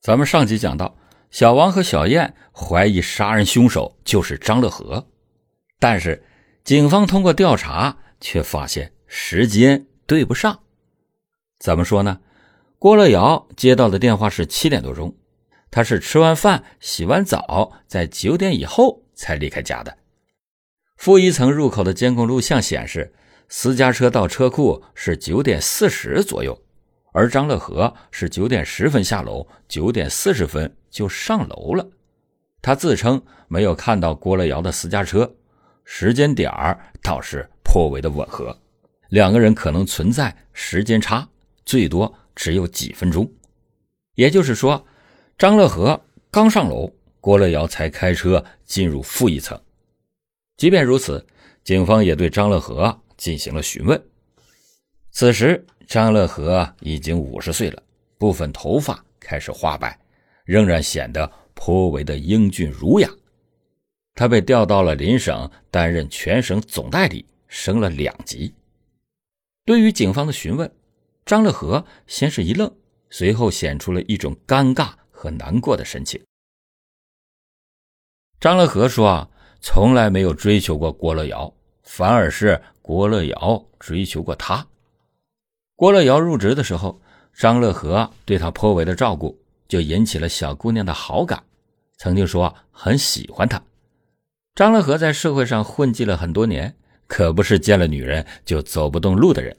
咱们上集讲到，小王和小燕怀疑杀人凶手就是张乐和，但是警方通过调查却发现时间对不上。怎么说呢？郭乐瑶接到的电话是七点多钟，他是吃完饭、洗完澡，在九点以后才离开家的。负一层入口的监控录像显示，私家车到车库是九点四十左右。而张乐和是九点十分下楼，九点四十分就上楼了。他自称没有看到郭乐瑶的私家车，时间点儿倒是颇为的吻合，两个人可能存在时间差，最多只有几分钟。也就是说，张乐和刚上楼，郭乐瑶才开车进入负一层。即便如此，警方也对张乐和进行了询问。此时。张乐和已经五十岁了，部分头发开始花白，仍然显得颇为的英俊儒雅。他被调到了邻省担任全省总代理，升了两级。对于警方的询问，张乐和先是一愣，随后显出了一种尴尬和难过的神情。张乐和说：“啊，从来没有追求过郭乐瑶，反而是郭乐瑶追求过他。”郭乐瑶入职的时候，张乐和对她颇为的照顾，就引起了小姑娘的好感。曾经说很喜欢她。张乐和在社会上混迹了很多年，可不是见了女人就走不动路的人。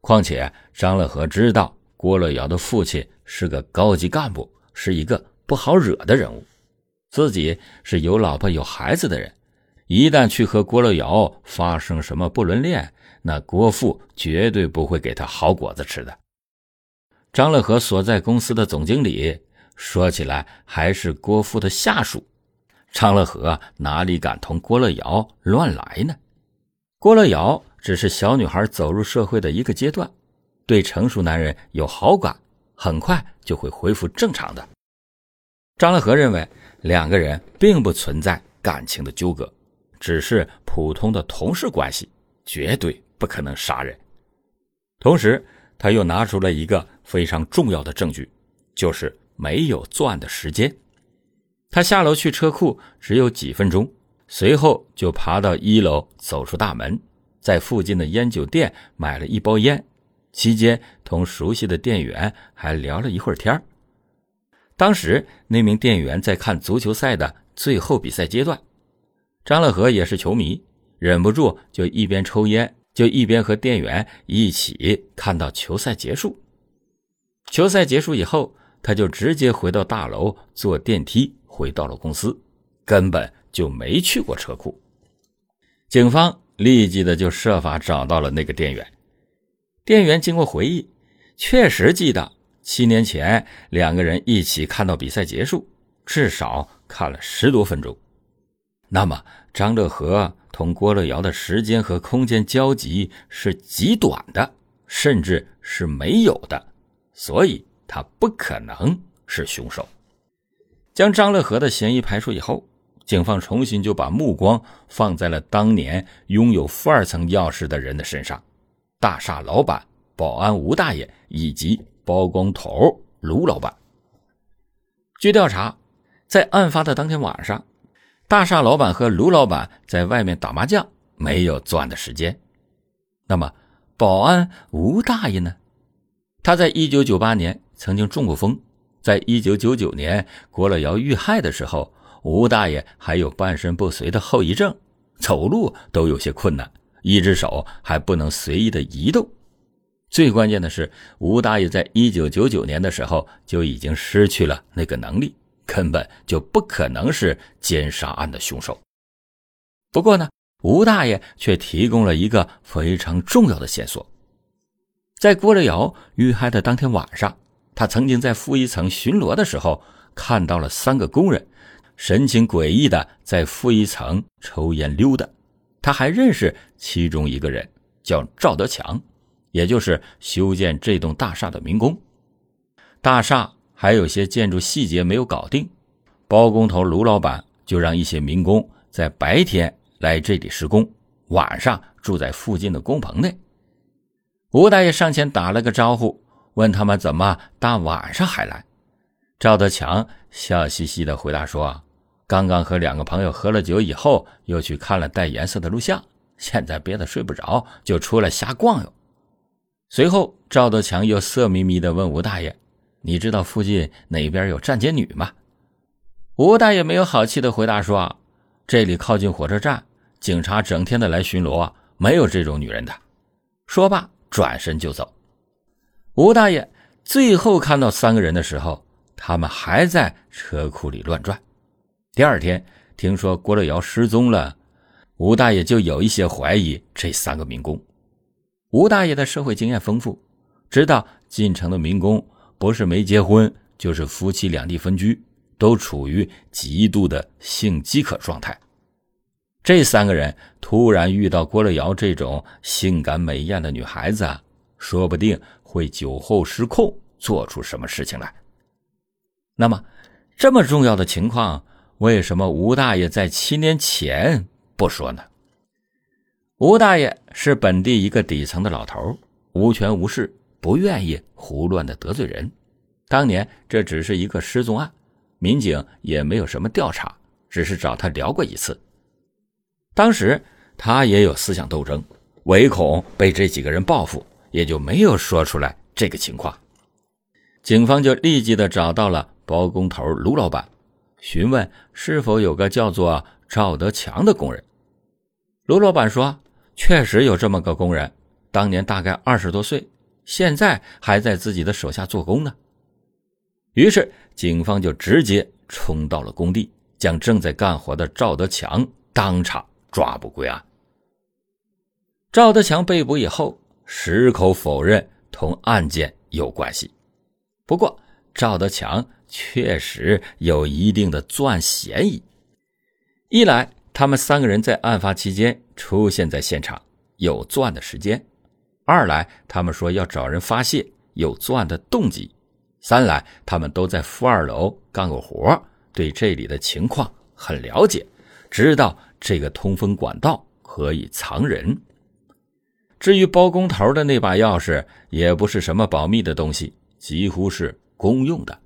况且张乐和知道郭乐瑶的父亲是个高级干部，是一个不好惹的人物，自己是有老婆有孩子的人，一旦去和郭乐瑶发生什么不伦恋。那郭父绝对不会给他好果子吃的。张乐和所在公司的总经理，说起来还是郭父的下属。张乐和哪里敢同郭乐瑶乱来呢？郭乐瑶只是小女孩走入社会的一个阶段，对成熟男人有好感，很快就会恢复正常的。张乐和认为两个人并不存在感情的纠葛，只是普通的同事关系，绝对。不可能杀人。同时，他又拿出了一个非常重要的证据，就是没有作案的时间。他下楼去车库只有几分钟，随后就爬到一楼，走出大门，在附近的烟酒店买了一包烟，期间同熟悉的店员还聊了一会儿天当时那名店员在看足球赛的最后比赛阶段，张乐和也是球迷，忍不住就一边抽烟。就一边和店员一起看到球赛结束。球赛结束以后，他就直接回到大楼，坐电梯回到了公司，根本就没去过车库。警方立即的就设法找到了那个店员。店员经过回忆，确实记得七年前两个人一起看到比赛结束，至少看了十多分钟。那么张乐和。同郭乐瑶的时间和空间交集是极短的，甚至是没有的，所以他不可能是凶手。将张乐和的嫌疑排除以后，警方重新就把目光放在了当年拥有负二层钥匙的人的身上：大厦老板、保安吴大爷以及包工头卢老板。据调查，在案发的当天晚上。大厦老板和卢老板在外面打麻将，没有作案的时间。那么，保安吴大爷呢？他在一九九八年曾经中过风，在一九九九年郭乐瑶遇害的时候，吴大爷还有半身不遂的后遗症，走路都有些困难，一只手还不能随意的移动。最关键的是，吴大爷在一九九九年的时候就已经失去了那个能力。根本就不可能是奸杀案的凶手。不过呢，吴大爷却提供了一个非常重要的线索：在郭乐瑶遇害的当天晚上，他曾经在负一层巡逻的时候，看到了三个工人神情诡异的在负一层抽烟溜达。他还认识其中一个人，叫赵德强，也就是修建这栋大厦的民工。大厦。还有些建筑细节没有搞定，包工头卢老板就让一些民工在白天来这里施工，晚上住在附近的工棚内。吴大爷上前打了个招呼，问他们怎么大晚上还来。赵德强笑嘻嘻的回答说：“刚刚和两个朋友喝了酒以后，又去看了带颜色的录像，现在憋得睡不着，就出来瞎逛悠。”随后，赵德强又色眯眯的问吴大爷：“你知道附近哪边有站街女吗？”吴大爷没有好气的回答说：“这里靠近火车站，警察整天的来巡逻，没有这种女人的。”说罢，转身就走。吴大爷最后看到三个人的时候，他们还在车库里乱转。第二天听说郭乐瑶失踪了，吴大爷就有一些怀疑这三个民工。吴大爷的社会经验丰富，知道进城的民工不是没结婚，就是夫妻两地分居，都处于极度的性饥渴状态。这三个人突然遇到郭乐瑶这种性感美艳的女孩子，说不定。会酒后失控，做出什么事情来？那么，这么重要的情况，为什么吴大爷在七年前不说呢？吴大爷是本地一个底层的老头，无权无势，不愿意胡乱的得罪人。当年这只是一个失踪案，民警也没有什么调查，只是找他聊过一次。当时他也有思想斗争，唯恐被这几个人报复。也就没有说出来这个情况，警方就立即的找到了包工头卢老板，询问是否有个叫做赵德强的工人。卢老板说，确实有这么个工人，当年大概二十多岁，现在还在自己的手下做工呢。于是警方就直接冲到了工地，将正在干活的赵德强当场抓捕归案。赵德强被捕以后。矢口否认同案件有关系，不过赵德强确实有一定的作案嫌疑。一来，他们三个人在案发期间出现在现场，有作案的时间；二来，他们说要找人发泄，有作案的动机；三来，他们都在负二楼干过活，对这里的情况很了解，知道这个通风管道可以藏人。至于包工头的那把钥匙，也不是什么保密的东西，几乎是公用的。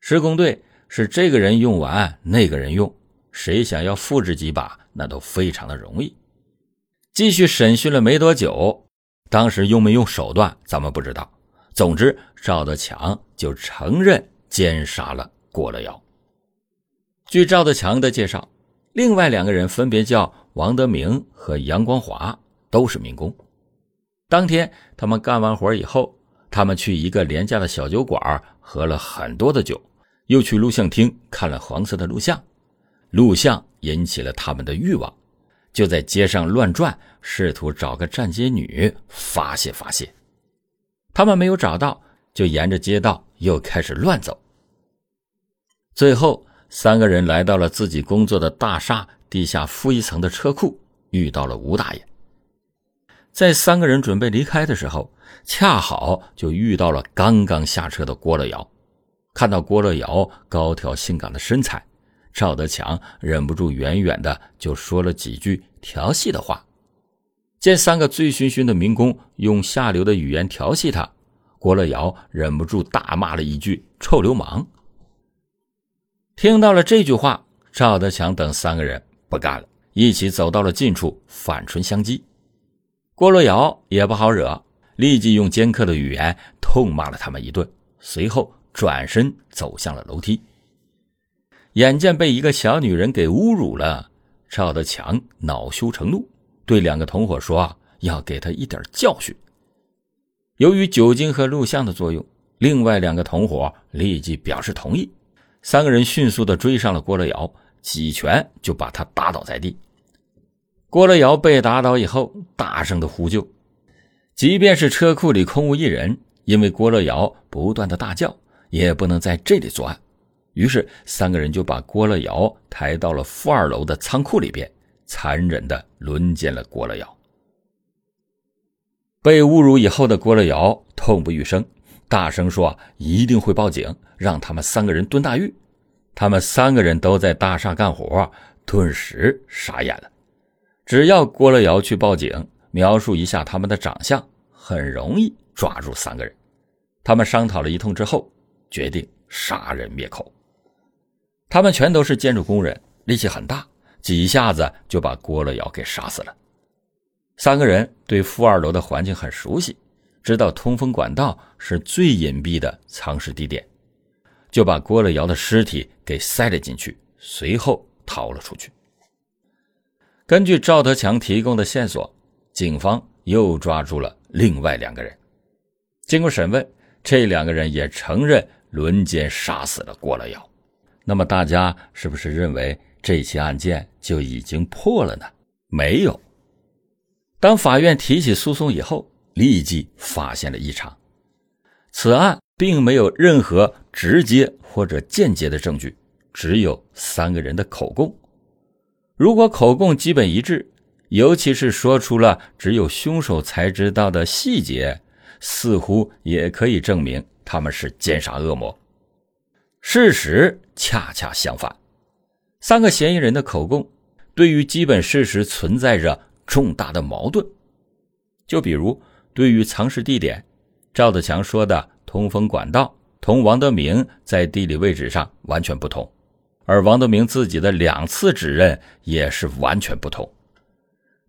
施工队是这个人用完，那个人用，谁想要复制几把，那都非常的容易。继续审讯了没多久，当时用没用手段，咱们不知道。总之，赵德强就承认奸杀了郭乐瑶。据赵德强的介绍，另外两个人分别叫王德明和杨光华，都是民工。当天，他们干完活以后，他们去一个廉价的小酒馆喝了很多的酒，又去录像厅看了黄色的录像。录像引起了他们的欲望，就在街上乱转，试图找个站街女发泄发泄。他们没有找到，就沿着街道又开始乱走。最后，三个人来到了自己工作的大厦地下负一层的车库，遇到了吴大爷。在三个人准备离开的时候，恰好就遇到了刚刚下车的郭乐瑶。看到郭乐瑶高挑性感的身材，赵德强忍不住远远的就说了几句调戏的话。见三个醉醺醺的民工用下流的语言调戏他，郭乐瑶忍不住大骂了一句“臭流氓”。听到了这句话，赵德强等三个人不干了，一起走到了近处，反唇相讥。郭乐瑶也不好惹，立即用尖刻的语言痛骂了他们一顿，随后转身走向了楼梯。眼见被一个小女人给侮辱了，赵德强恼羞成怒，对两个同伙说：“要给他一点教训。”由于酒精和录像的作用，另外两个同伙立即表示同意。三个人迅速的追上了郭乐瑶，几拳就把他打倒在地。郭乐瑶被打倒以后，大声的呼救，即便是车库里空无一人，因为郭乐瑶不断的大叫，也不能在这里作案。于是三个人就把郭乐瑶抬到了负二楼的仓库里边，残忍的轮奸了郭乐瑶。被侮辱以后的郭乐瑶痛不欲生，大声说一定会报警，让他们三个人蹲大狱。他们三个人都在大厦干活，顿时傻眼了。只要郭乐瑶去报警，描述一下他们的长相，很容易抓住三个人。他们商讨了一通之后，决定杀人灭口。他们全都是建筑工人，力气很大，几下子就把郭乐瑶给杀死了。三个人对负二楼的环境很熟悉，知道通风管道是最隐蔽的藏尸地点，就把郭乐瑶的尸体给塞了进去，随后逃了出去。根据赵德强提供的线索，警方又抓住了另外两个人。经过审问，这两个人也承认轮奸杀死了郭乐瑶。那么大家是不是认为这起案件就已经破了呢？没有。当法院提起诉讼以后，立即发现了异常。此案并没有任何直接或者间接的证据，只有三个人的口供。如果口供基本一致，尤其是说出了只有凶手才知道的细节，似乎也可以证明他们是奸杀恶魔。事实恰恰相反，三个嫌疑人的口供对于基本事实存在着重大的矛盾。就比如，对于藏尸地点，赵德强说的通风管道同王德明在地理位置上完全不同，而王德明自己的两次指认也是完全不同。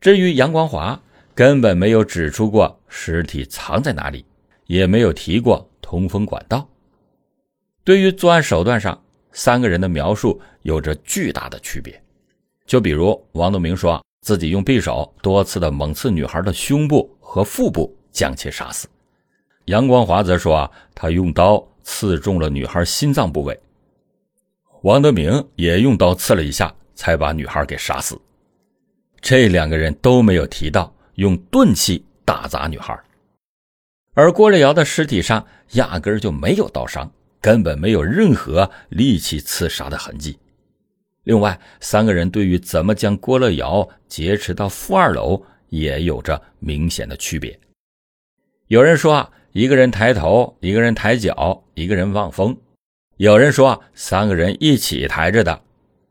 至于杨光华，根本没有指出过尸体藏在哪里，也没有提过通风管道。对于作案手段上，三个人的描述有着巨大的区别。就比如王东明说自己用匕首多次的猛刺女孩的胸部和腹部，将其杀死；杨光华则说他用刀刺中了女孩心脏部位。王德明也用刀刺了一下，才把女孩给杀死。这两个人都没有提到用钝器打砸女孩，而郭立瑶的尸体上压根就没有刀伤。根本没有任何利器刺杀的痕迹。另外，三个人对于怎么将郭乐瑶劫持到负二楼也有着明显的区别。有人说，一个人抬头，一个人抬脚，一个人望风；有人说，三个人一起抬着的；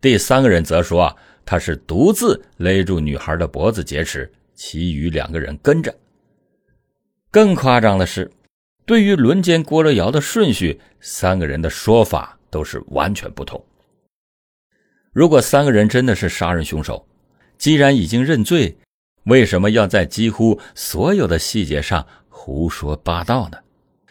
第三个人则说，他是独自勒住女孩的脖子劫持，其余两个人跟着。更夸张的是。对于轮奸郭乐瑶的顺序，三个人的说法都是完全不同。如果三个人真的是杀人凶手，既然已经认罪，为什么要在几乎所有的细节上胡说八道呢？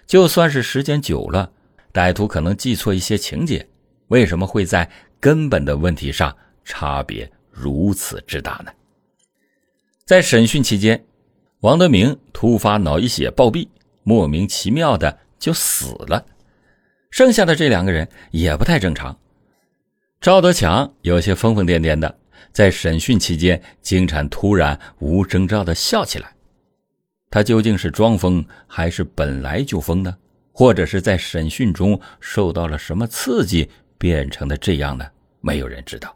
就算是时间久了，歹徒可能记错一些情节，为什么会在根本的问题上差别如此之大呢？在审讯期间，王德明突发脑溢血暴毙。莫名其妙的就死了，剩下的这两个人也不太正常。赵德强有些疯疯癫癫的，在审讯期间经常突然无征兆的笑起来。他究竟是装疯还是本来就疯呢？或者是在审讯中受到了什么刺激变成的这样呢？没有人知道。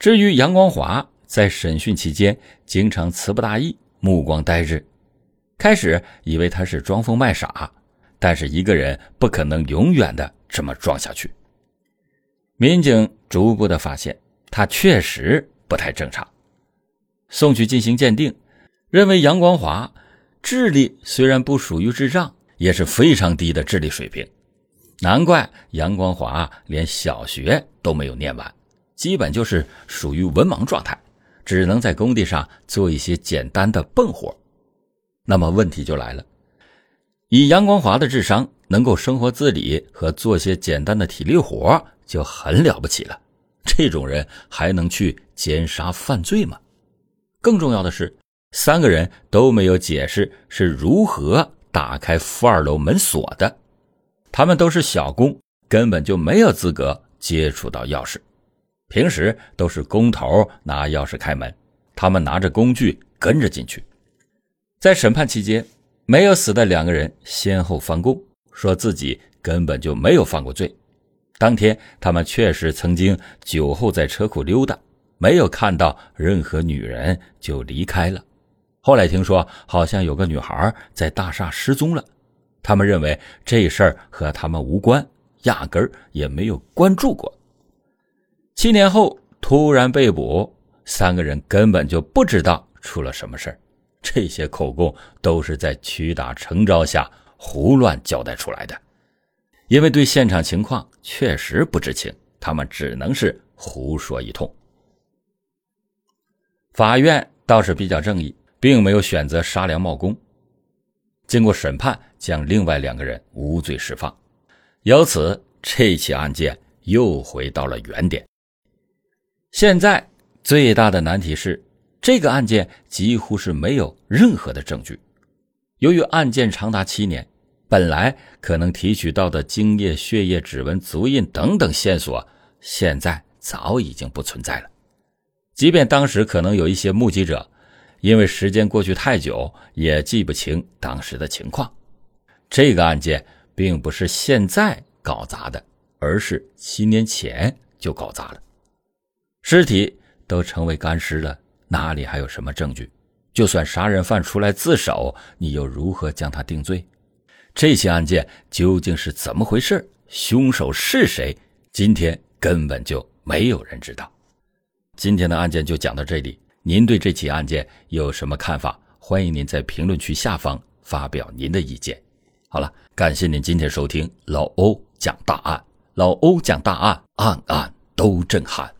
至于杨光华，在审讯期间经常词不达意，目光呆滞。开始以为他是装疯卖傻，但是一个人不可能永远的这么装下去。民警逐步的发现他确实不太正常，送去进行鉴定，认为杨光华智力虽然不属于智障，也是非常低的智力水平，难怪杨光华连小学都没有念完，基本就是属于文盲状态，只能在工地上做一些简单的笨活。那么问题就来了，以杨光华的智商，能够生活自理和做些简单的体力活就很了不起了。这种人还能去奸杀犯罪吗？更重要的是，三个人都没有解释是如何打开负二楼门锁的。他们都是小工，根本就没有资格接触到钥匙。平时都是工头拿钥匙开门，他们拿着工具跟着进去。在审判期间，没有死的两个人先后翻供，说自己根本就没有犯过罪。当天，他们确实曾经酒后在车库溜达，没有看到任何女人就离开了。后来听说好像有个女孩在大厦失踪了，他们认为这事儿和他们无关，压根儿也没有关注过。七年后突然被捕，三个人根本就不知道出了什么事儿。这些口供都是在屈打成招下胡乱交代出来的。因为对现场情况确实不知情，他们只能是胡说一通。法院倒是比较正义，并没有选择杀良冒功。经过审判，将另外两个人无罪释放，由此这起案件又回到了原点。现在最大的难题是，这个案件几乎是没有任何的证据。由于案件长达七年，本来可能提取到的精液、血液、指纹、足印等等线索，现在早已经不存在了。即便当时可能有一些目击者。因为时间过去太久，也记不清当时的情况。这个案件并不是现在搞砸的，而是七年前就搞砸了。尸体都成为干尸了，哪里还有什么证据？就算杀人犯出来自首，你又如何将他定罪？这起案件究竟是怎么回事？凶手是谁？今天根本就没有人知道。今天的案件就讲到这里。您对这起案件有什么看法？欢迎您在评论区下方发表您的意见。好了，感谢您今天收听老欧讲大案，老欧讲大案，案案都震撼。